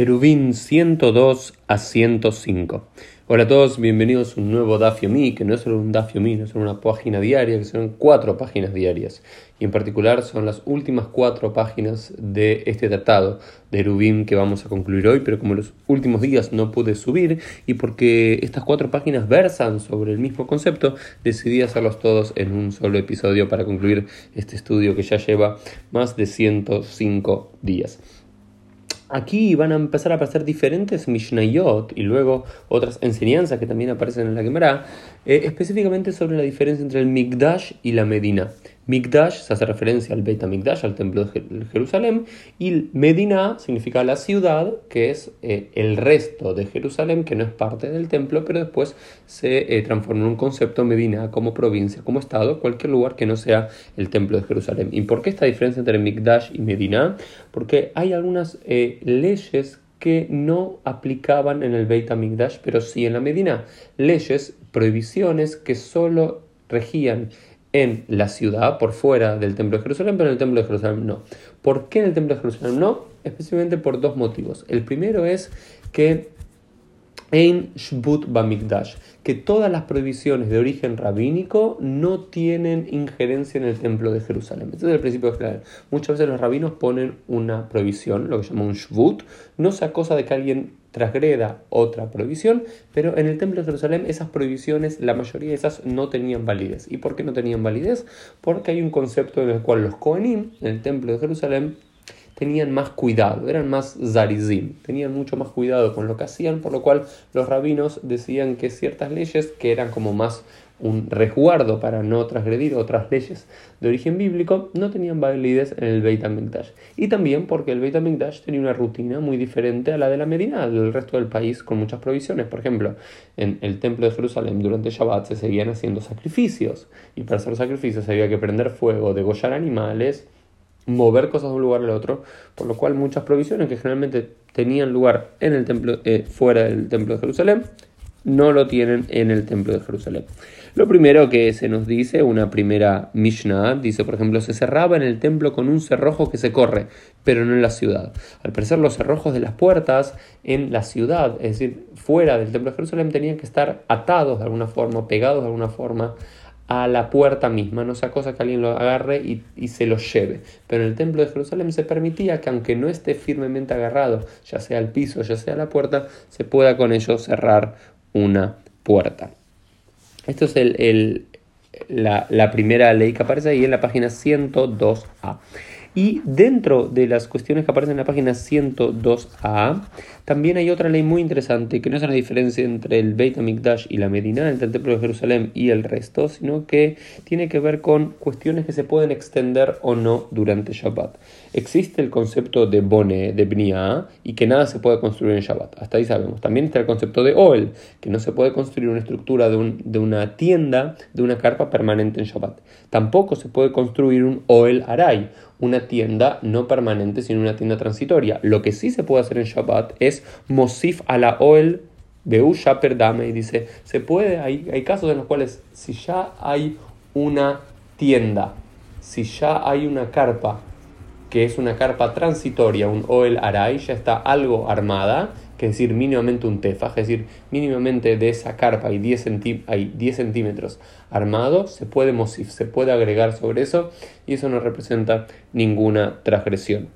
Erubín 102 a 105. Hola a todos, bienvenidos a un nuevo Dafio Mi, que no es solo un Dafio Mi, no es solo una página diaria, que son cuatro páginas diarias. Y en particular son las últimas cuatro páginas de este tratado de Erubín que vamos a concluir hoy, pero como los últimos días no pude subir y porque estas cuatro páginas versan sobre el mismo concepto, decidí hacerlos todos en un solo episodio para concluir este estudio que ya lleva más de 105 días. Aquí van a empezar a aparecer diferentes Mishnayot y luego otras enseñanzas que también aparecen en la Gemara, eh, específicamente sobre la diferencia entre el Mikdash y la Medina. Mikdash se hace referencia al Beit HaMikdash, al templo de Jerusalén, y Medina significa la ciudad, que es eh, el resto de Jerusalén, que no es parte del templo, pero después se eh, transforma en un concepto Medina como provincia, como estado, cualquier lugar que no sea el templo de Jerusalén. ¿Y por qué esta diferencia entre Mikdash y Medina? Porque hay algunas eh, leyes que no aplicaban en el Beit HaMikdash, pero sí en la Medina. Leyes, prohibiciones que solo regían en la ciudad, por fuera del Templo de Jerusalén, pero en el Templo de Jerusalén no. ¿Por qué en el Templo de Jerusalén no? Especialmente por dos motivos. El primero es que en Shbut Bamikdash, que todas las prohibiciones de origen rabínico no tienen injerencia en el templo de Jerusalén. Este es el principio claro. Muchas veces los rabinos ponen una prohibición, lo que se llama un Shbut, no se acosa de que alguien transgreda otra prohibición, pero en el templo de Jerusalén esas prohibiciones, la mayoría de esas no tenían validez. ¿Y por qué no tenían validez? Porque hay un concepto en el cual los Kohenim, en el templo de Jerusalén, tenían más cuidado, eran más zarizim, tenían mucho más cuidado con lo que hacían, por lo cual los rabinos decían que ciertas leyes que eran como más un resguardo para no transgredir otras leyes de origen bíblico, no tenían validez en el Beit HaMikdash. Y también porque el Beit HaMikdash tenía una rutina muy diferente a la de la Medina, del resto del país, con muchas provisiones. Por ejemplo, en el templo de Jerusalén durante Shabbat se seguían haciendo sacrificios, y para hacer sacrificios había que prender fuego, degollar animales, mover cosas de un lugar al otro, por lo cual muchas provisiones que generalmente tenían lugar en el templo, eh, fuera del templo de Jerusalén, no lo tienen en el templo de Jerusalén. Lo primero que se nos dice, una primera Mishnah, dice, por ejemplo, se cerraba en el templo con un cerrojo que se corre, pero no en la ciudad. Al parecer, los cerrojos de las puertas en la ciudad, es decir, fuera del templo de Jerusalén, tenían que estar atados de alguna forma, pegados de alguna forma a la puerta misma, no sea cosa que alguien lo agarre y, se lo lleve. Pero en el templo de Jerusalén se permitía que aunque no esté firmemente agarrado, ya sea al piso, ya sea a la puerta, se pueda con ello cerrar una puerta. Esto es el, la, la, primera ley que aparece ahí en la página 102A. Y dentro de las cuestiones que aparecen en la página 102A, también hay otra ley muy interesante que no es una diferencia entre el Beit HaMikdash y la Medina, entre el Templo de Jerusalén y el resto, sino que tiene que ver con cuestiones que se pueden extender o no durante Shabbat. Existe el concepto de Bone, de Bnia, y que nada se puede construir en Shabbat. Hasta ahí sabemos. También está el concepto de Oel, que no se puede construir una estructura de, de una tienda, de una carpa permanente en Shabbat. Tampoco se puede construir un Oel Aray, una tienda no permanente, sino una tienda transitoria. Lo que sí se puede hacer en Shabbat es Mosif a la Oel Beusha Perdame y dice, se puede, hay, hay casos en los cuales si ya hay una tienda, si ya hay una carpa, que es una carpa transitoria, un Oel Aray, ya está algo armada, que decir, mínimamente un tefaj, es decir, mínimamente de esa carpa hay 10, hay 10 centímetros armado, se puede mosif, se puede agregar sobre eso y eso no representa ninguna transgresión.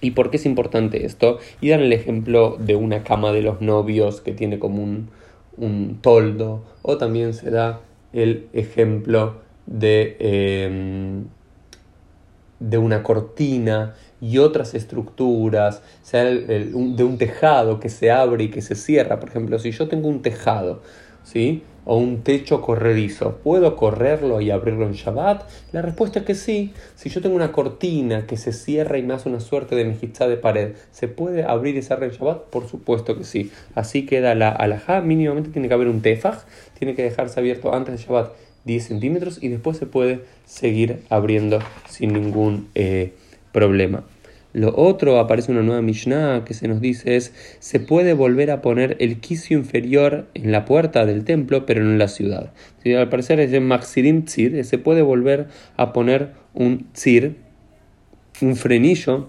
¿Y por qué es importante esto? Y dan el ejemplo de una cama de los novios que tiene como un, un toldo, o también se da el ejemplo de, em, de una cortina y otras estructuras, sea de un tejado que se abre y que se cierra. Por ejemplo, si yo tengo un tejado, ¿sí? o un techo corredizo, ¿puedo correrlo y abrirlo en Shabbat? La respuesta es que sí. Si yo tengo una cortina que se cierra y me hace una suerte de mejizá de pared, ¿se puede abrir y cerrar en Shabbat? Por supuesto que sí. Así queda la alajá. Mínimamente tiene que haber un tefaj, tiene que dejarse abierto antes de Shabbat 10 centímetros y después se puede seguir abriendo sin ningún eh, problema. Lo otro, aparece una nueva Mishnah que se nos dice es, se puede volver a poner el quicio inferior en la puerta del templo, pero no en la ciudad. al parecer es Maxirim Tzir, se puede volver a poner un Tzir, un frenillo,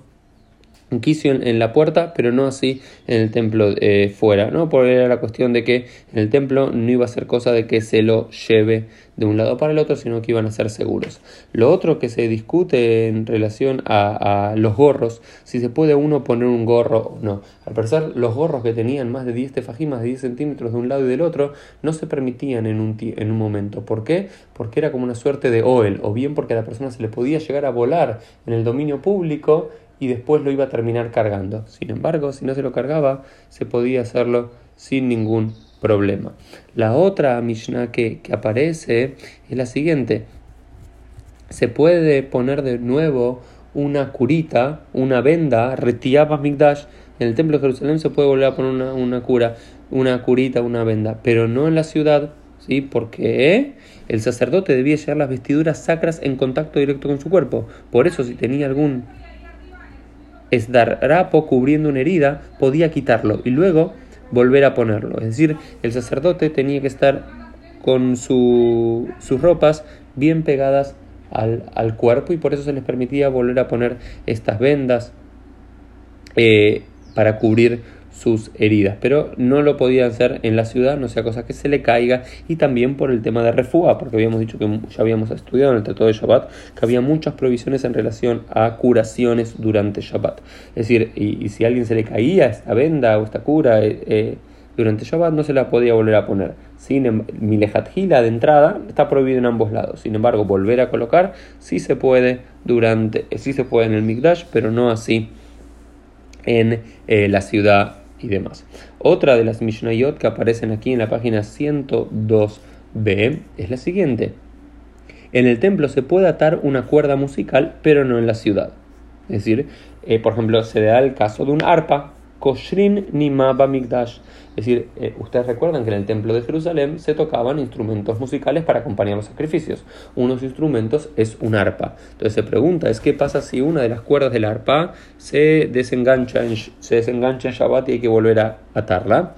quicio en, la puerta, pero no así en el templo eh, fuera, ¿no? Porque era la cuestión de que en el templo no iba a ser cosa de que se lo lleve de un lado para el otro, sino que iban a ser seguros. Lo otro que se discute en relación a, los gorros, si se puede uno poner un gorro o no. Al parecer, los gorros que tenían más de 10 tefajim, más de 10 centímetros de un lado y del otro, no se permitían en un, en un momento. ¿Por qué? Porque era como una suerte de oel, o bien porque a la persona se le podía llegar a volar en el dominio público y después lo iba a terminar cargando. Sin embargo, si no se lo cargaba, se podía hacerlo sin ningún problema. La otra Mishnah que, aparece es la siguiente. Se puede poner de nuevo una curita, una venda, retiaba migdash. En el templo de Jerusalén se puede volver a poner una, una cura, una curita, una venda, pero no en la ciudad, ¿sí? Porque el sacerdote debía llevar las vestiduras sacras en contacto directo con su cuerpo. Por eso, si tenía algún es dar rapo cubriendo una herida, podía quitarlo y luego volver a ponerlo. Es decir, el sacerdote tenía que estar con sus ropas bien pegadas al, cuerpo y por eso se les permitía volver a poner estas vendas eh, para cubrir sus heridas, pero no lo podían hacer en la ciudad, no sea cosa que se le caiga, y también por el tema de refugia, porque habíamos dicho que ya habíamos estudiado en el Tratado de Shabbat que había muchas provisiones en relación a curaciones durante Shabbat. Es decir, y, si a alguien se le caía esta venda o esta cura eh, eh, durante Shabbat, no se la podía volver a poner. Sin em, Gila de entrada está prohibido en ambos lados. Sin embargo, volver a colocar sí se puede durante, sí se puede en el Mikdash, pero no así en eh, la ciudad y demás. Otra de las Mishnayot que aparecen aquí en la página 102b es la siguiente. En el templo se puede atar una cuerda musical, pero no en la ciudad. Es decir, eh, por ejemplo, se da el caso de un arpa Koshrin Nima Bamigdash. Es decir, eh, ustedes recuerdan que en el templo de Jerusalén se tocaban instrumentos musicales para acompañar los sacrificios. Uno de los instrumentos es un arpa. Entonces se pregunta, es qué pasa si una de las cuerdas del arpa se desengancha en, se desengancha en Shabbat y hay que volver a atarla.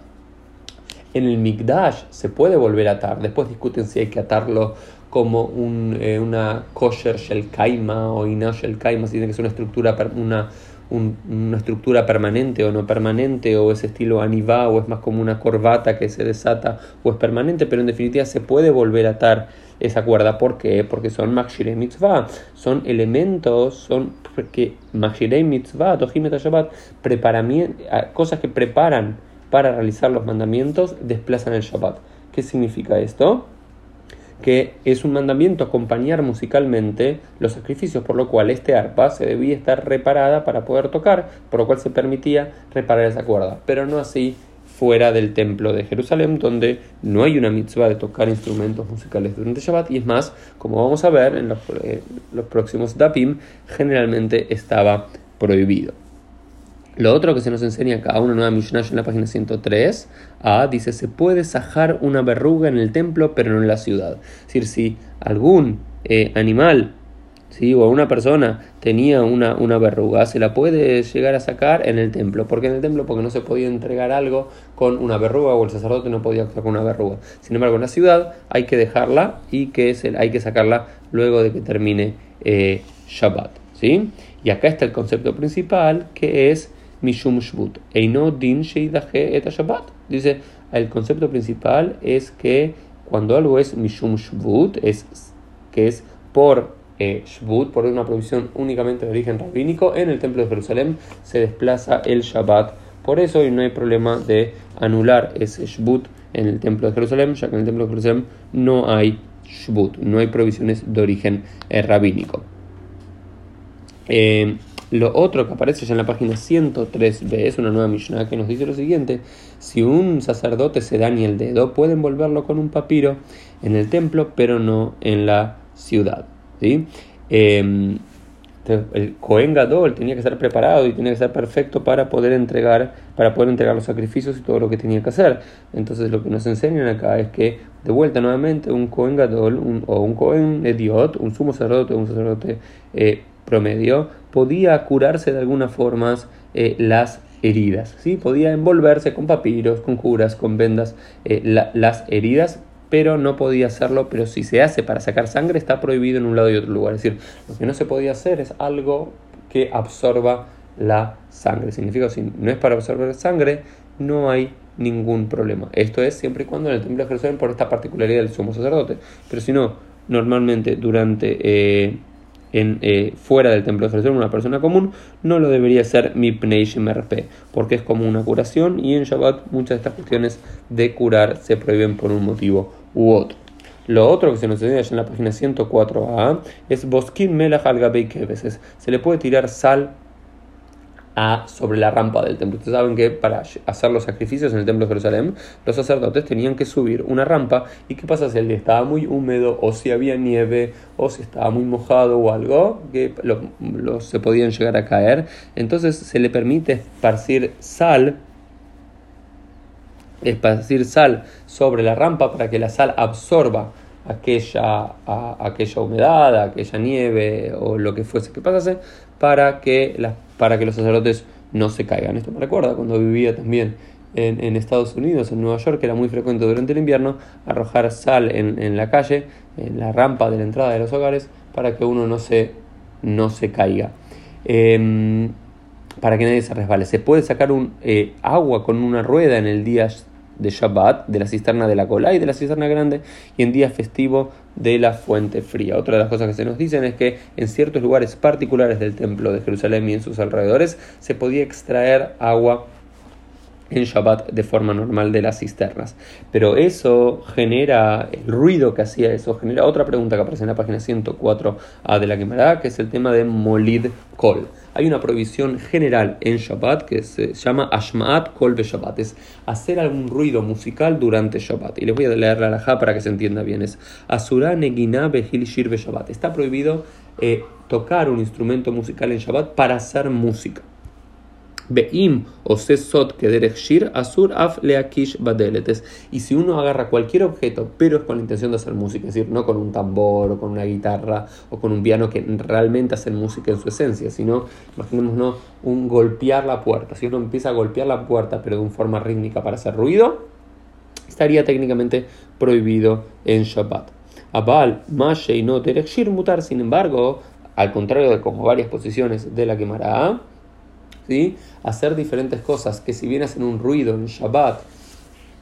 En el Migdash se puede volver a atar. Después discuten si hay que atarlo como un, eh, una kosher shel kaima o inash shel kaima, si tiene que ser una estructura, una una estructura permanente o no permanente, o es estilo anivá, o es más como una corbata que se desata, o es permanente, pero en definitiva se puede volver a atar esa cuerda. ¿Por qué? Porque son Makshirei Mitzvah, son elementos, son que Makshirei Mitzvah, Tohimet Shabbat, cosas que preparan para realizar los mandamientos, desplazan el Shabbat. ¿Qué significa esto? Que es un mandamiento acompañar musicalmente los sacrificios, por lo cual este arpa se debía estar reparada para poder tocar, por lo cual se permitía reparar esa cuerda, pero no así fuera del templo de Jerusalén, donde no hay una mitzvah de tocar instrumentos musicales durante Shabbat, y es más, como vamos a ver en los, eh, los próximos dapim, generalmente estaba prohibido. Lo otro que se nos enseña acá, una nueva Mishnah en la página 103, a, dice, se puede sajar una verruga en el templo, pero no en la ciudad. Es decir, si algún eh, animal ¿sí? o una persona tenía una, una verruga, se la puede llegar a sacar en el templo. ¿Por qué en el templo? Porque no se podía entregar algo con una verruga o el sacerdote no podía actuar con una verruga. Sin embargo, en la ciudad hay que dejarla y que hay que sacarla luego de que termine eh, Shabbat. ¿sí? Y acá está el concepto principal que es Mishum Shvut. Eino din et Shabbat. Dice, el concepto principal es que cuando algo es Mishum Shvut, es que es por eh, Shvut, por una provisión únicamente de origen rabínico, en el templo de Jerusalén se desplaza el Shabbat. Por eso no hay problema de anular ese Shvut en el templo de Jerusalén, ya que en el templo de Jerusalén no hay Shvut, no hay provisiones de origen rabínico. Eh, lo otro que aparece ya en la página 103b es una nueva Mishnah que nos dice lo siguiente: si un sacerdote se daña el dedo, puede envolverlo con un papiro en el templo, pero no en la ciudad. ¿sí? Em, el Cohen Gadol tenía que estar preparado y tenía que estar perfecto para poder entregar para poder entregar los sacrificios y todo lo que tenía que hacer. Entonces lo que nos enseñan acá es que de vuelta nuevamente un Cohen Gadol o un Cohen Ediot, un sumo sacerdote, un sacerdote eh, promedio, podía curarse de alguna forma eh, las heridas, ¿sí? podía envolverse con papiros, con curas, con vendas eh, las heridas, pero no podía hacerlo, pero si se hace para sacar sangre está prohibido en un lado y otro lugar. Es decir, lo que no se podía hacer es algo que absorba la sangre. Significa si no es para absorber sangre, no hay ningún problema. Esto es siempre y cuando en el templo de Jerusalén por esta particularidad del sumo sacerdote. Pero si no, normalmente durante eh, en, eh, fuera del templo de Jerusalén, una persona común, no lo debería hacer mi RP, porque es como una curación y en Shabbat muchas de estas cuestiones de curar se prohíben por un motivo u otro. Lo otro que se nos enseña en la página 104a es Boskin Melach al veces Se le puede tirar sal a, sobre la rampa del templo. Ustedes saben que para hacer los sacrificios en el templo de Jerusalén, los sacerdotes tenían que subir una rampa. ¿Y qué pasa si el día estaba muy húmedo, o si había nieve, o si estaba muy mojado o algo, que los se podían llegar a caer? Entonces se le permite esparcir sal esparcir sal sobre la rampa para que la sal absorba aquella, aquella humedad, aquella nieve o lo que fuese que pasase para que, para que los sacerdotes no se caigan. Esto me recuerda cuando vivía también en, Estados Unidos, en Nueva York, que era muy frecuente durante el invierno arrojar sal en, la calle, en la rampa de la entrada de los hogares, para que uno no se, no se caiga. Em, para que nadie se resbale. Se puede sacar un, eh, agua con una rueda en el día de Shabbat, de la cisterna de la cola y de la cisterna grande, y en día festivo de la fuente fría. Otra de las cosas que se nos dicen es que en ciertos lugares particulares del templo de Jerusalén y en sus alrededores se podía extraer agua en Shabbat de forma normal de las cisternas. Pero eso genera, el ruido que hacía eso, genera otra pregunta que aparece en la página 104a de la Gemara, que es el tema de Molid Kol. Hay una prohibición general en Shabbat que se llama Ashmaat Kol be Shabbat, es hacer algún ruido musical durante Shabbat. Y les voy a leer la alajá para que se entienda bien. Es Asura Negina Behil Shir be Shabbat. Está prohibido eh, tocar un instrumento musical en Shabbat para hacer música. Beim o sesot que shir asur af leakish badeletes. Y si uno agarra cualquier objeto, pero es con la intención de hacer música, es decir, no con un tambor o con una guitarra o con un piano que realmente hacen música en su esencia, sino, imaginémonos, un golpear la puerta. Si uno empieza a golpear la puerta, pero de una forma rítmica para hacer ruido, estaría técnicamente prohibido en Shabbat. Abal, Mashe y no shir mutar, sin embargo, al contrario de como varias posiciones de la quemará, ¿sí? hacer diferentes cosas que si bien hacen un ruido en Shabbat,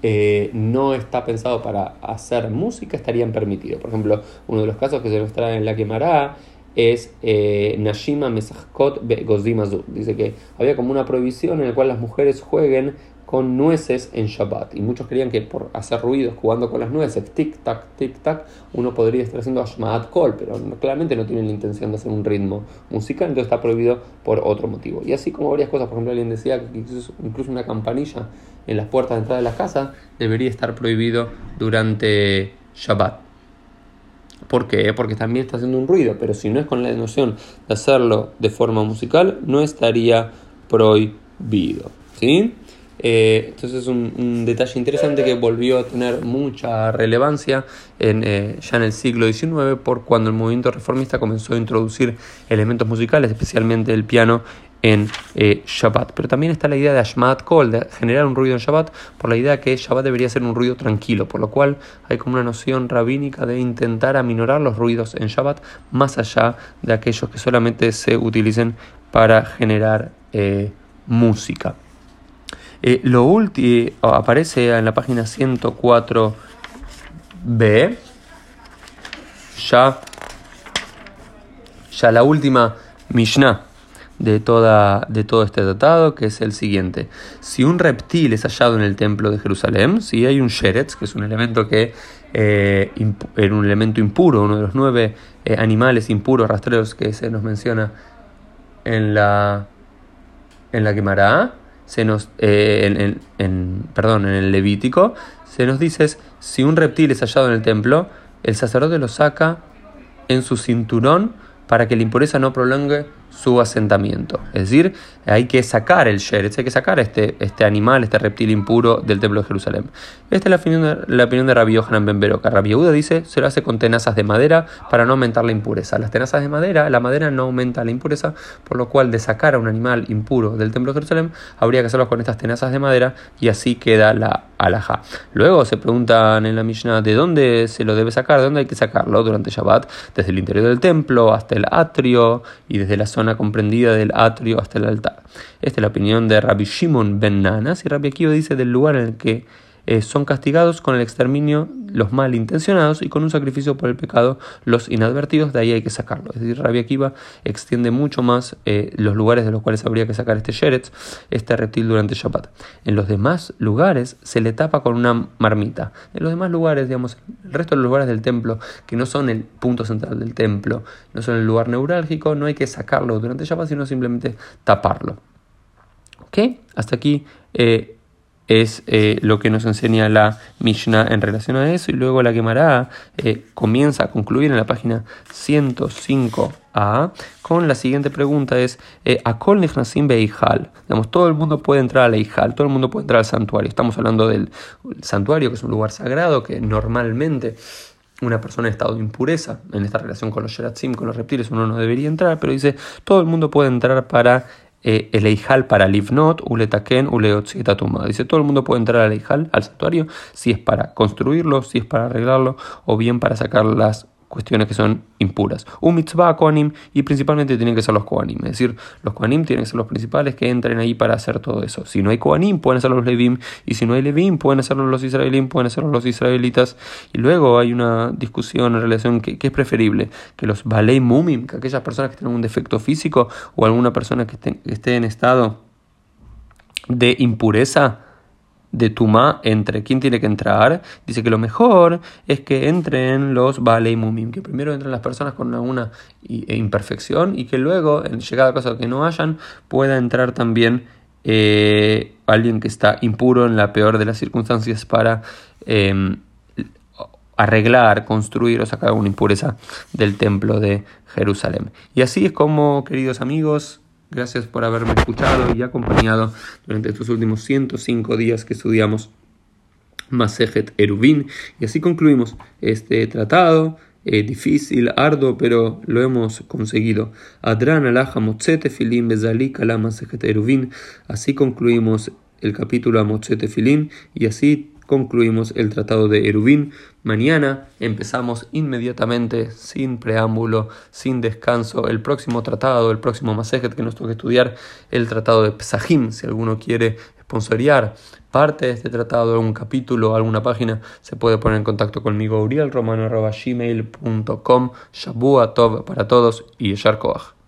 eh, no está pensado para hacer música, estarían permitidos. Por ejemplo, uno de los casos que se nos en la quemará es eh, Nashima Mesachkot Gozdimazu. Dice que había como una prohibición en la cual las mujeres jueguen con nueces en Shabbat. Y muchos creían que por hacer ruidos jugando con las nueces, tic-tac, tic-tac, uno podría estar haciendo Ashmaat Kol, pero claramente no tienen la intención de hacer un ritmo musical, entonces está prohibido por otro motivo. Y así como varias cosas, por ejemplo, alguien decía que incluso una campanilla en las puertas de entrada de las casas debería estar prohibido durante Shabbat. ¿Por qué? Porque también está haciendo un ruido, pero si no es con la noción de hacerlo de forma musical, no estaría prohibido. ¿Sí? Eh, entonces es un, detalle interesante que volvió a tener mucha relevancia eh, ya en el siglo XIX por cuando el movimiento reformista comenzó a introducir elementos musicales, especialmente el piano en eh, Shabbat. Pero también está la idea de Ashmat Kol, de generar un ruido en Shabbat, por la idea que Shabbat debería ser un ruido tranquilo, por lo cual hay como una noción rabínica de intentar aminorar los ruidos en Shabbat más allá de aquellos que solamente se utilicen para generar música. Eh, lo último aparece en la página 104b, ya, ya la última Mishnah de, toda, de todo este tratado, que es el siguiente. Si un reptil es hallado en el templo de Jerusalén, si hay un sheretz, que es un elemento que eh, un elemento impuro, uno de los nueve eh, animales impuros rastreros que se nos menciona en la en la Gemara, se nos, eh, en, perdón, en el Levítico, se nos dice si un reptil es hallado en el templo, el sacerdote lo saca en su cinturón para que la impureza no prolongue su asentamiento. Es decir, hay que sacar el sheretz, hay que sacar este, este animal, este reptil impuro del templo de Jerusalén. Esta es la opinión de, la opinión Rabbi Yohanan Ben Beroka. Rabbi Yehuda dice, se lo hace con tenazas de madera para no aumentar la impureza. Las tenazas de madera, la madera no aumenta la impureza, por lo cual de sacar a un animal impuro del templo de Jerusalén, habría que hacerlo con estas tenazas de madera y así queda la alhaja. Luego se preguntan en la Mishnah de dónde se lo debe sacar, de dónde hay que sacarlo durante Shabbat, desde el interior del templo hasta el atrio y desde la zona comprendida del atrio hasta el altar. Esta es la opinión de Rabbi Shimon ben Nanas y Rabbi Akiva dice del lugar en el que eh, son castigados con el exterminio los malintencionados y con un sacrificio por el pecado los inadvertidos, de ahí hay que sacarlo. Es decir, Rabbi Akiva extiende mucho más eh, los lugares de los cuales habría que sacar este sheretz, este reptil durante Shabbat. En los demás lugares se le tapa con una marmita. En los demás lugares, digamos, el resto de los lugares del templo, que no son el punto central del templo, no son el lugar neurálgico, no hay que sacarlo durante Shabbat, sino simplemente taparlo. ¿Ok? Hasta aquí. Eh, es eh, lo que nos enseña la Mishnah en relación a eso y luego la Gemara eh, comienza a concluir en la página 105a con la siguiente pregunta es eh, Akol Nichnasim Beihal digamos todo el mundo puede entrar al Eijal todo el mundo puede entrar al santuario. Estamos hablando del santuario que es un lugar sagrado que normalmente una persona en estado de impureza en esta relación con los Sheratzim, con los reptiles, uno no debería entrar, pero dice, todo el mundo puede entrar para el Eijal para Livnot, Uletaken, Uleotzitatuma. Dice, todo el mundo puede entrar al Eijal, al santuario, si es para construirlo, si es para arreglarlo, o bien para sacar las cuestiones que son impuras. Un mitzvah koanim y principalmente tienen que ser los koanim. Es decir, los koanim tienen que ser los principales que entren ahí para hacer todo eso. Si no hay koanim, pueden ser los levim. Y si no hay levim, pueden hacerlo los israelíes, pueden hacerlo los israelitas. Y luego hay una discusión en relación que, es preferible. Que los balei mumim, que aquellas personas que tienen un defecto físico o alguna persona que esté en estado de impureza, de Tuma entre quién tiene que entrar, dice que lo mejor es que entren los Balei Mumim, que primero entren las personas con alguna e imperfección y que luego, en llegada a cosa que no hayan, pueda entrar también eh, alguien que está impuro en la peor de las circunstancias para em, arreglar, construir o sacar alguna impureza del templo de Jerusalén. Y así es como, queridos amigos, Gracias por haberme escuchado y acompañado durante estos últimos 105 días que estudiamos Masejet Erubin. Y así concluimos este tratado. Eh, difícil, arduo, pero lo hemos conseguido. Adran alaja motzete filim bezali Masejet Erubin. Así concluimos el capítulo a motzete filim y así concluimos el tratado de Erubín. Mañana empezamos inmediatamente, sin preámbulo, sin descanso, el próximo tratado, el próximo Masejet que nos toca estudiar, el tratado de Pesajim. Si alguno quiere sponsorear parte de este tratado, algún capítulo, alguna página, se puede poner en contacto conmigo, urielromano.gmail.com. Shabua Tov para todos y Koach.